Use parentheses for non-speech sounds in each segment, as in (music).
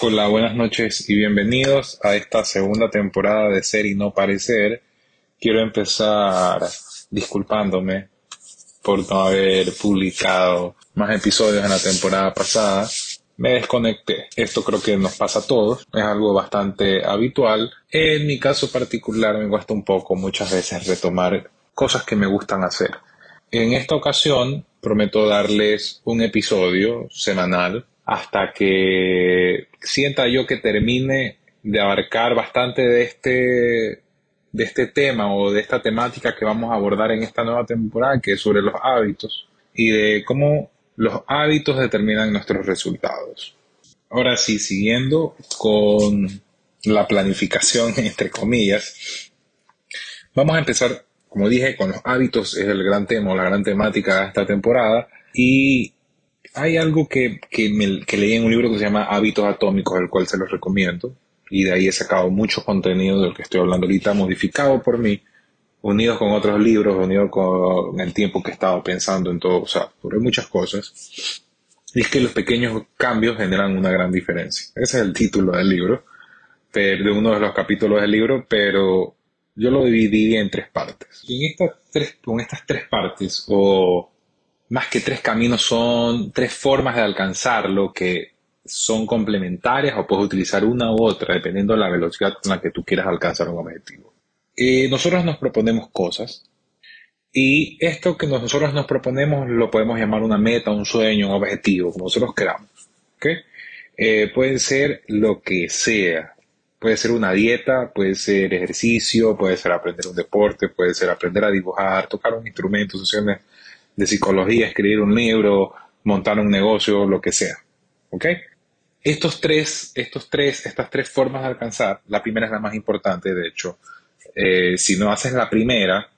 Hola, buenas noches y bienvenidos a esta segunda temporada de Ser y No Parecer. Quiero empezar disculpándome por no haber publicado más episodios en la temporada pasada. Me desconecté. Esto creo que nos pasa a todos. Es algo bastante habitual. En mi caso particular me cuesta un poco muchas veces retomar cosas que me gustan hacer. En esta ocasión prometo darles un episodio semanal hasta que sienta yo que termine de abarcar bastante de este, de este tema o de esta temática que vamos a abordar en esta nueva temporada, que es sobre los hábitos y de cómo los hábitos determinan nuestros resultados. Ahora sí, siguiendo con la planificación, (laughs) entre comillas, vamos a empezar, como dije, con los hábitos, es el gran tema o la gran temática de esta temporada, y hay algo que, que, leí en un libro que se llama Hábitos Atómicos, el cual se los recomiendo, y de ahí he sacado mucho contenido del que estoy hablando ahorita, modificado por mí, unidos con otros libros, unidos con el tiempo que he estado pensando en todo, o sea, sobre muchas cosas. Y es que los pequeños cambios generan una gran diferencia. Ese es el título del libro, de uno de los capítulos del libro, pero yo lo dividí en tres partes. Y en estas tres, con estas tres partes, o más que tres caminos son tres formas de alcanzarlo que son complementarias o puedes utilizar una u otra dependiendo de la velocidad con la que tú quieras alcanzar un objetivo. Eh, nosotros nos proponemos cosas y esto que nosotros nos proponemos lo podemos llamar una meta, un sueño, un objetivo, como nosotros queramos. ¿okay? Eh, puede ser lo que sea. Puede ser una dieta, puede ser ejercicio, puede ser aprender un deporte, puede ser aprender a dibujar, tocar un instrumento, sesiones de psicología, escribir un libro, montar un negocio, lo que sea. ¿Ok? Estos tres, estos tres, estas tres formas de alcanzar, la primera es la más importante, de hecho. Eh, si no haces la primera,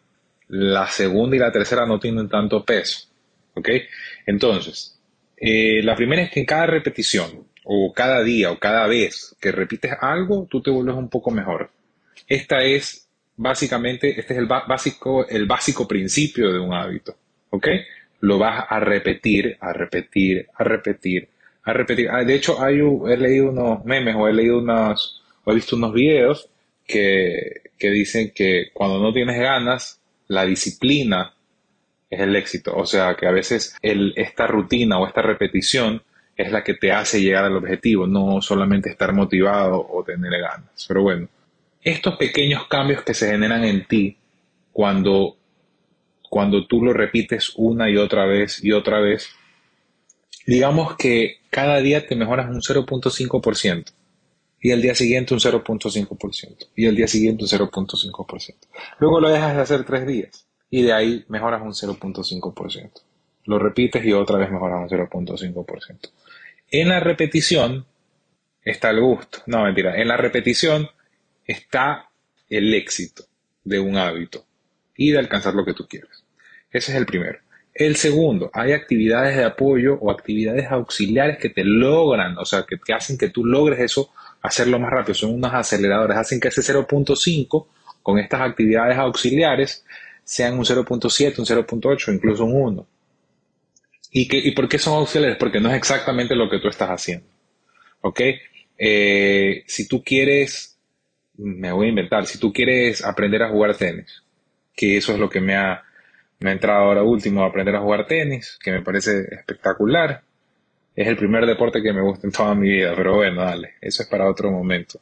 la segunda y la tercera no tienen tanto peso. ¿Ok? Entonces, eh, la primera es que en cada repetición, o cada día, o cada vez que repites algo, tú te vuelves un poco mejor. Esta es básicamente, este es el básico, el básico principio de un hábito. ¿Ok? Lo vas a repetir, a repetir, a repetir, a repetir. Ah, de hecho, he leído unos memes o he leído unos, o he visto unos videos que, dicen que cuando no tienes ganas, la disciplina es el éxito. O sea, que a veces esta rutina o esta repetición es la que te hace llegar al objetivo, no solamente estar motivado o tener ganas. Pero bueno, estos pequeños cambios que se generan en ti cuando cuando tú lo repites una y otra vez y otra vez, digamos que cada día te mejoras un 0.5% y el día siguiente un 0.5% y el día siguiente un 0.5%. Luego lo dejas de hacer tres días y de ahí mejoras un 0.5%. Lo repites y otra vez mejoras un 0.5%. En la repetición está el gusto. No, mentira. En la repetición está el éxito de un hábito y de alcanzar lo que tú quieres. Ese es el primero. El segundo, hay actividades de apoyo o actividades auxiliares que te logran, o sea, que, te hacen que tú logres eso, hacerlo más rápido. Son unos aceleradores, hacen que ese 0.5 con estas actividades auxiliares sean un 0.7, un 0.8, incluso un 1. ¿Y, que, ¿Y por qué son auxiliares? Porque no es exactamente lo que tú estás haciendo. ¿Ok? Eh, si tú quieres, me voy a inventar, si tú quieres aprender a jugar tenis, que eso es lo que me ha, me ha entrado ahora último a aprender a jugar tenis, que me parece espectacular. Es el primer deporte que me gusta en toda mi vida, pero bueno, dale, eso es para otro momento.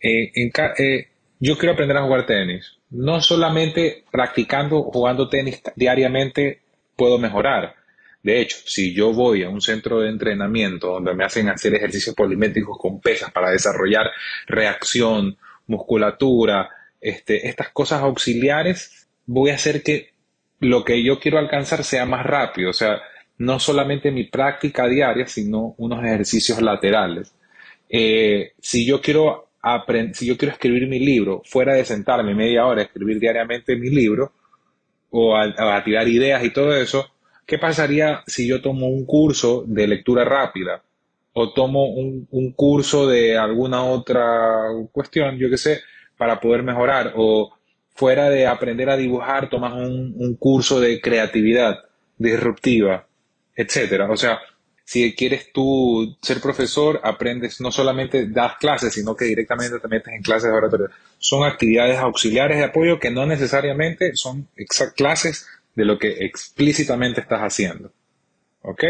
Eh, eh, yo quiero aprender a jugar tenis. No solamente practicando, jugando tenis diariamente puedo mejorar. De hecho, si yo voy a un centro de entrenamiento donde me hacen hacer ejercicios polimétricos con pesas para desarrollar reacción, musculatura, este, estas cosas auxiliares, voy a hacer que lo que yo quiero alcanzar sea más rápido. O sea, no solamente mi práctica diaria, sino unos ejercicios laterales eh, si yo quiero si yo quiero escribir mi libro, fuera de sentarme media hora a escribir diariamente mi libro o a, tirar ideas y todo eso, ¿qué pasaría si yo tomo un curso de lectura rápida o tomo un, curso de alguna otra cuestión, yo qué sé, para poder mejorar? O fuera de aprender a dibujar, tomas un, un curso de creatividad disruptiva, etcétera. O sea, si quieres tú ser profesor, aprendes, no solamente das clases, sino que directamente te metes en clases de oratoria. Son actividades auxiliares de apoyo que no necesariamente son clases de lo que explícitamente estás haciendo. ¿Ok?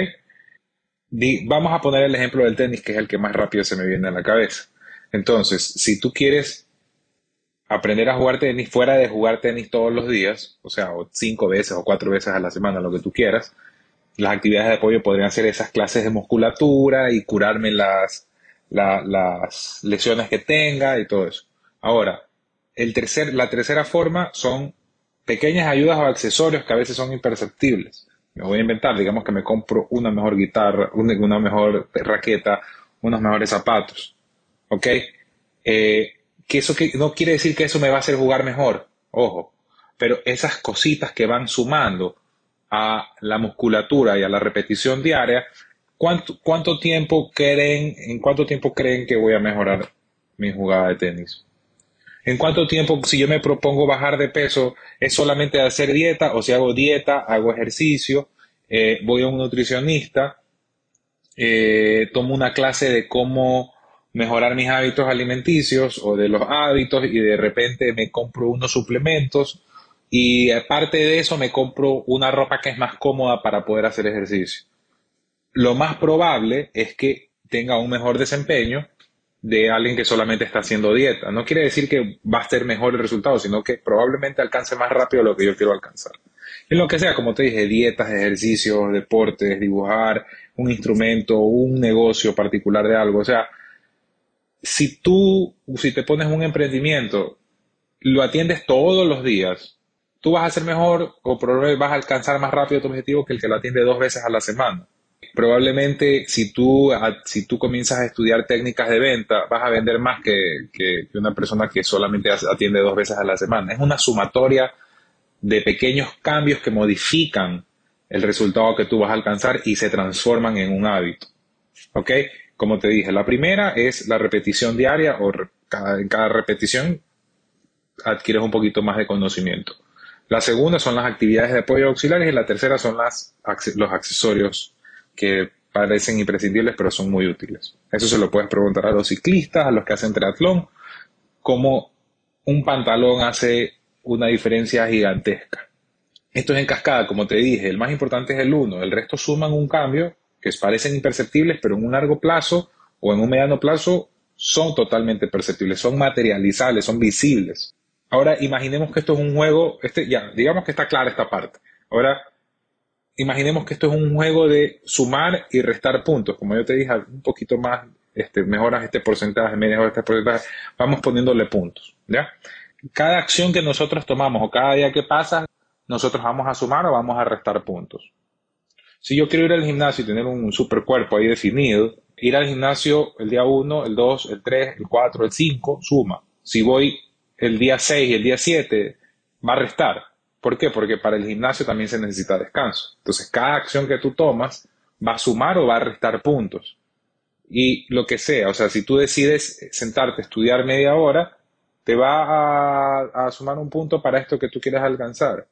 vamos a poner el ejemplo del tenis, que es el que más rápido se me viene a la cabeza. Entonces, si tú quieres aprender a jugar tenis fuera de jugar tenis todos los días, o sea, o cinco veces o cuatro veces a la semana, lo que tú quieras, las actividades de apoyo podrían ser esas clases de musculatura y curarme las, las lesiones que tenga y todo eso. Ahora, el tercer, la tercera forma son pequeñas ayudas o accesorios que a veces son imperceptibles. Me voy a inventar, digamos que me compro una mejor guitarra, una, mejor raqueta, unos mejores zapatos. ¿Ok? Eh, que eso que, no quiere decir que eso me va a hacer jugar mejor, ojo, pero esas cositas que van sumando a la musculatura y a la repetición diaria, ¿cuánto, cuánto tiempo creen, en cuánto tiempo creen que voy a mejorar mi jugada de tenis? ¿En cuánto tiempo, si yo me propongo bajar de peso, es solamente hacer dieta o si hago dieta, hago ejercicio, eh, voy a un nutricionista, eh, tomo una clase de cómo mejorar mis hábitos alimenticios o de los hábitos y de repente me compro unos suplementos y aparte de eso me compro una ropa que es más cómoda para poder hacer ejercicio. Lo más probable es que tenga un mejor desempeño de alguien que solamente está haciendo dieta. No quiere decir que va a ser mejor el resultado, sino que probablemente alcance más rápido lo que yo quiero alcanzar. En lo que sea, como te dije, dietas, ejercicios, deportes, dibujar, un instrumento, un negocio particular de algo. O sea, si tú, si te pones un emprendimiento, lo atiendes todos los días, tú vas a ser mejor o probablemente vas a alcanzar más rápido tu objetivo que el que lo atiende dos veces a la semana. Probablemente si tú, si tú comienzas a estudiar técnicas de venta, vas a vender más que, que una persona que solamente atiende dos veces a la semana. Es una sumatoria de pequeños cambios que modifican el resultado que tú vas a alcanzar y se transforman en un hábito. ¿Ok? Como te dije, la primera es la repetición diaria o en cada repetición adquieres un poquito más de conocimiento. La segunda son las actividades de apoyo auxiliares y la tercera son los accesorios que parecen imprescindibles pero son muy útiles. Eso se lo puedes preguntar a los ciclistas, a los que hacen triatlón, cómo un pantalón hace una diferencia gigantesca. Esto es en cascada, como te dije, el más importante es el uno, el resto suman un cambio que parecen imperceptibles, pero en un largo plazo o en un mediano plazo son totalmente perceptibles, son materializables, son visibles. Ahora imaginemos que esto es un juego, este, ya, digamos que está clara esta parte. Ahora imaginemos que esto es un juego de sumar y restar puntos. Como yo te dije, un poquito más, este, mejoras este porcentaje, mejoras este porcentaje, vamos poniéndole puntos. ¿ya? Cada acción que nosotros tomamos o cada día que pasa, nosotros vamos a sumar o vamos a restar puntos. Si yo quiero ir al gimnasio y tener un super cuerpo ahí definido, ir al gimnasio el día 1, el 2, el 3, el 4, el 5, suma. Si voy el día 6 y el día 7 va a restar. ¿Por qué? Porque para el gimnasio también se necesita descanso. Entonces, cada acción que tú tomas va a sumar o va a restar puntos. Y lo que sea, o sea, si tú decides sentarte a estudiar media hora, te va a, sumar un punto para esto que tú quieres alcanzar.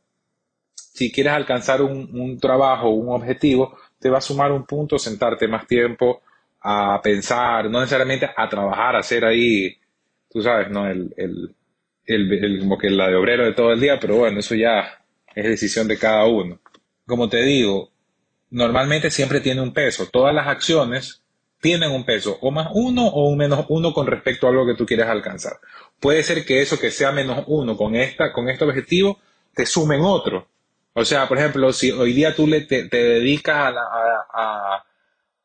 Si quieres alcanzar un, un trabajo, un objetivo, te va a sumar un punto sentarte más tiempo a pensar, no necesariamente a trabajar, a hacer ahí, tú sabes, ¿no? el, el, como que la de obrero de todo el día, pero bueno, eso ya es decisión de cada uno. Como te digo, normalmente siempre tiene un peso. Todas las acciones tienen un peso, o más uno o un menos uno con respecto a algo que tú quieres alcanzar. Puede ser que eso que sea menos uno con, esta, con este objetivo te sumen otro. O sea, por ejemplo, si hoy día tú le, te, dedicas a, a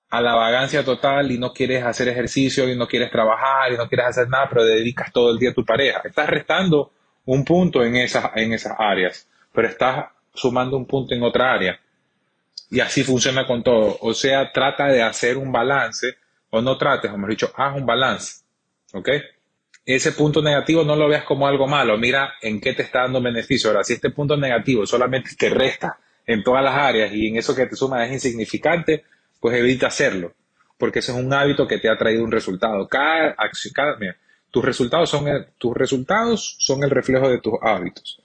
a la vagancia total y no quieres hacer ejercicio y no quieres trabajar y no quieres hacer nada, pero dedicas todo el día a tu pareja. Estás restando un punto en esas, en esas áreas, pero estás sumando un punto en otra área. Y así funciona con todo. O sea, trata de hacer un balance o no trates, o mejor dicho, haz un balance. ¿Ok? Ese punto negativo no lo veas como algo malo, mira en qué te está dando beneficio. Ahora, si este punto negativo solamente te resta en todas las áreas y en eso que te suma es insignificante, pues evita hacerlo, porque ese es un hábito que te ha traído un resultado. Cada, cada mira, tus resultados son el, tus resultados son el reflejo de tus hábitos.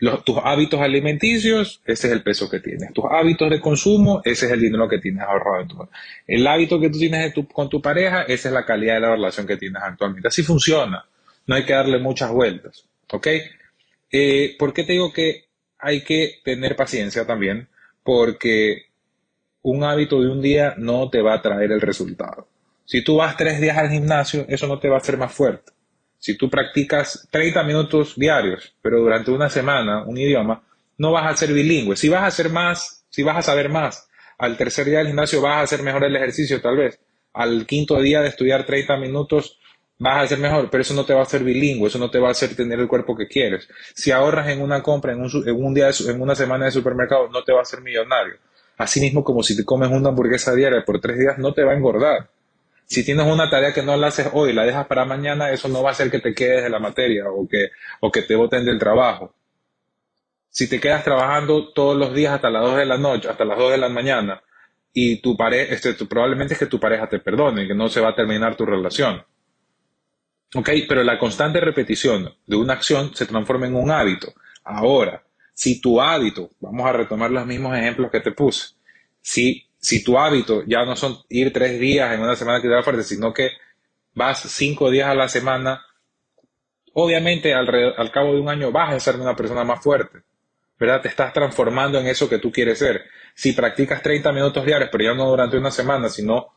Los, tus hábitos alimenticios, ese es el peso que tienes. Tus hábitos de consumo, ese es el dinero que tienes ahorrado. En tu, el hábito que tú tienes con tu pareja, esa es la calidad de la relación que tienes actualmente. Así funciona. No hay que darle muchas vueltas. ¿Ok? Eh, ¿Por qué te digo que hay que tener paciencia también? Porque un hábito de un día no te va a traer el resultado. Si tú vas tres días al gimnasio, eso no te va a hacer más fuerte. Si tú practicas 30 minutos diarios, pero durante una semana un idioma, no vas a ser bilingüe. Si vas a hacer más, si vas a saber más, al tercer día del gimnasio vas a hacer mejor el ejercicio tal vez. Al quinto día de estudiar 30 minutos vas a hacer mejor, pero eso no te va a hacer bilingüe, eso no te va a hacer tener el cuerpo que quieres. Si ahorras en una compra, en un, en un día, en una semana de supermercado, no te va a hacer millonario. Así mismo como si te comes una hamburguesa diaria por tres días, no te va a engordar. Si tienes una tarea que no la haces hoy, la dejas para mañana, eso no va a hacer que te quedes de la materia o que, o que te voten del trabajo. Si te quedas trabajando todos los días hasta las 2 de la noche, hasta las 2 de la mañana, y tu pareja, este, probablemente es que tu pareja te perdone, que no se va a terminar tu relación. ¿Ok? Pero la constante repetición de una acción se transforma en un hábito. Ahora, si tu hábito, vamos a retomar los mismos ejemplos que te puse, si si tu hábito ya no son ir tres días en una semana que te da fuerte, sino que vas cinco días a la semana, obviamente al, al cabo de un año vas a ser una persona más fuerte, ¿verdad? Te estás transformando en eso que tú quieres ser. Si practicas 30 minutos diarios, pero ya no durante una semana, sino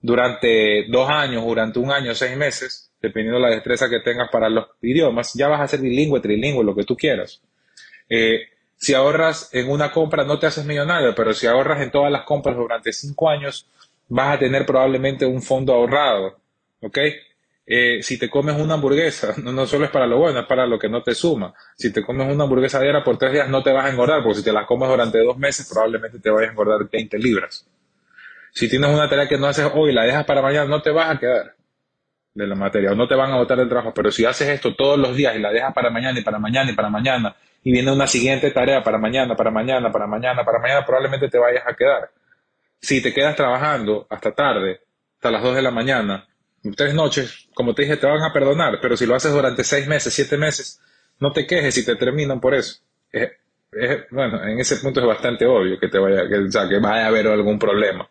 durante dos años, durante un año, seis meses, dependiendo de la destreza que tengas para los idiomas, ya vas a ser bilingüe, trilingüe, lo que tú quieras. Eh, si ahorras en una compra no te haces millonario, pero si ahorras en todas las compras durante cinco años, vas a tener probablemente un fondo ahorrado. ¿Ok? Eh, si te comes una hamburguesa, (laughs) no, solo es para lo bueno, es para lo que no te suma. Si te comes una hamburguesa diaria por tres días, no te vas a engordar, porque si te la comes durante dos meses, probablemente te vayas a engordar 20 libras. Si tienes una tarea que no haces hoy la dejas para mañana, no te vas a quedar de la materia, o no te van a botar del trabajo. Pero si haces esto todos los días y la dejas para mañana y para mañana y para mañana, y viene una siguiente tarea para mañana, para mañana, para mañana, para mañana, probablemente te vayas a quedar. Si te quedas trabajando hasta tarde, hasta las 2 de la mañana, tres noches, como te dije, te van a perdonar, pero si lo haces durante seis meses, siete meses, no te quejes si te terminan por eso. bueno, en ese punto es bastante obvio que te vaya, que, o que vaya a haber algún problema.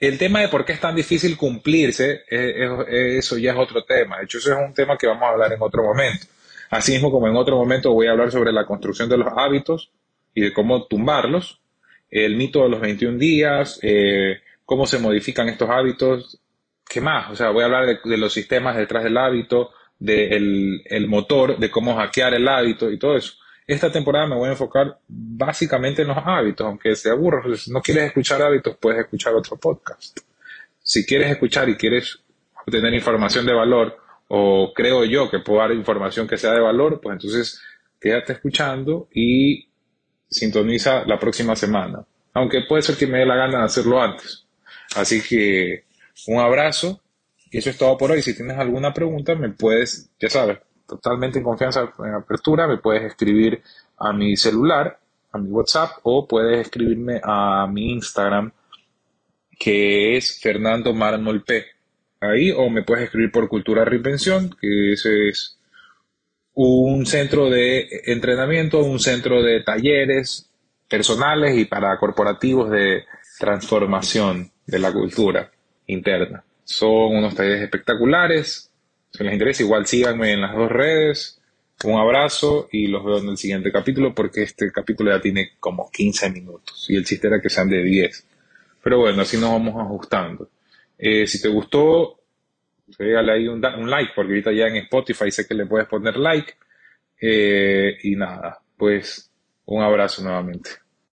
El tema de por qué es tan difícil cumplirse, eso ya es otro tema. De hecho, eso es un tema que vamos a hablar en otro momento. Asimismo, como en otro momento voy a hablar sobre la construcción de los hábitos y de cómo tumbarlos, el mito de los 21 días, eh, cómo se modifican estos hábitos, ¿qué más? O sea, voy a hablar de, los sistemas detrás del hábito, del el motor, de cómo hackear el hábito y todo eso. Esta temporada me voy a enfocar básicamente en los hábitos, aunque se aburra. Si no quieres escuchar hábitos, puedes escuchar otro podcast. Si quieres escuchar y quieres obtener información de valor, o creo yo que puedo dar información que sea de valor, pues entonces quédate escuchando y sintoniza la próxima semana. Aunque puede ser que me dé la gana de hacerlo antes. Así que un abrazo y eso es todo por hoy. Si tienes alguna pregunta, me puedes, ya sabes, totalmente en confianza, en apertura, me puedes escribir a mi celular, a mi WhatsApp o puedes escribirme a mi Instagram que es Fernando Marmol P ahí o me puedes escribir por Cultura Reinvención, que ese es un centro de entrenamiento, un centro de talleres personales y para corporativos de transformación de la cultura interna. Son unos talleres espectaculares. Si les interesa, igual síganme en las dos redes. Un abrazo y los veo en el siguiente capítulo porque este capítulo ya tiene como 15 minutos y el chiste era que sean de 10. Pero bueno, así nos vamos ajustando. Eh, si te gustó, regale ahí un, like, porque ahorita ya en Spotify sé que le puedes poner like. Eh, y nada, pues un abrazo nuevamente.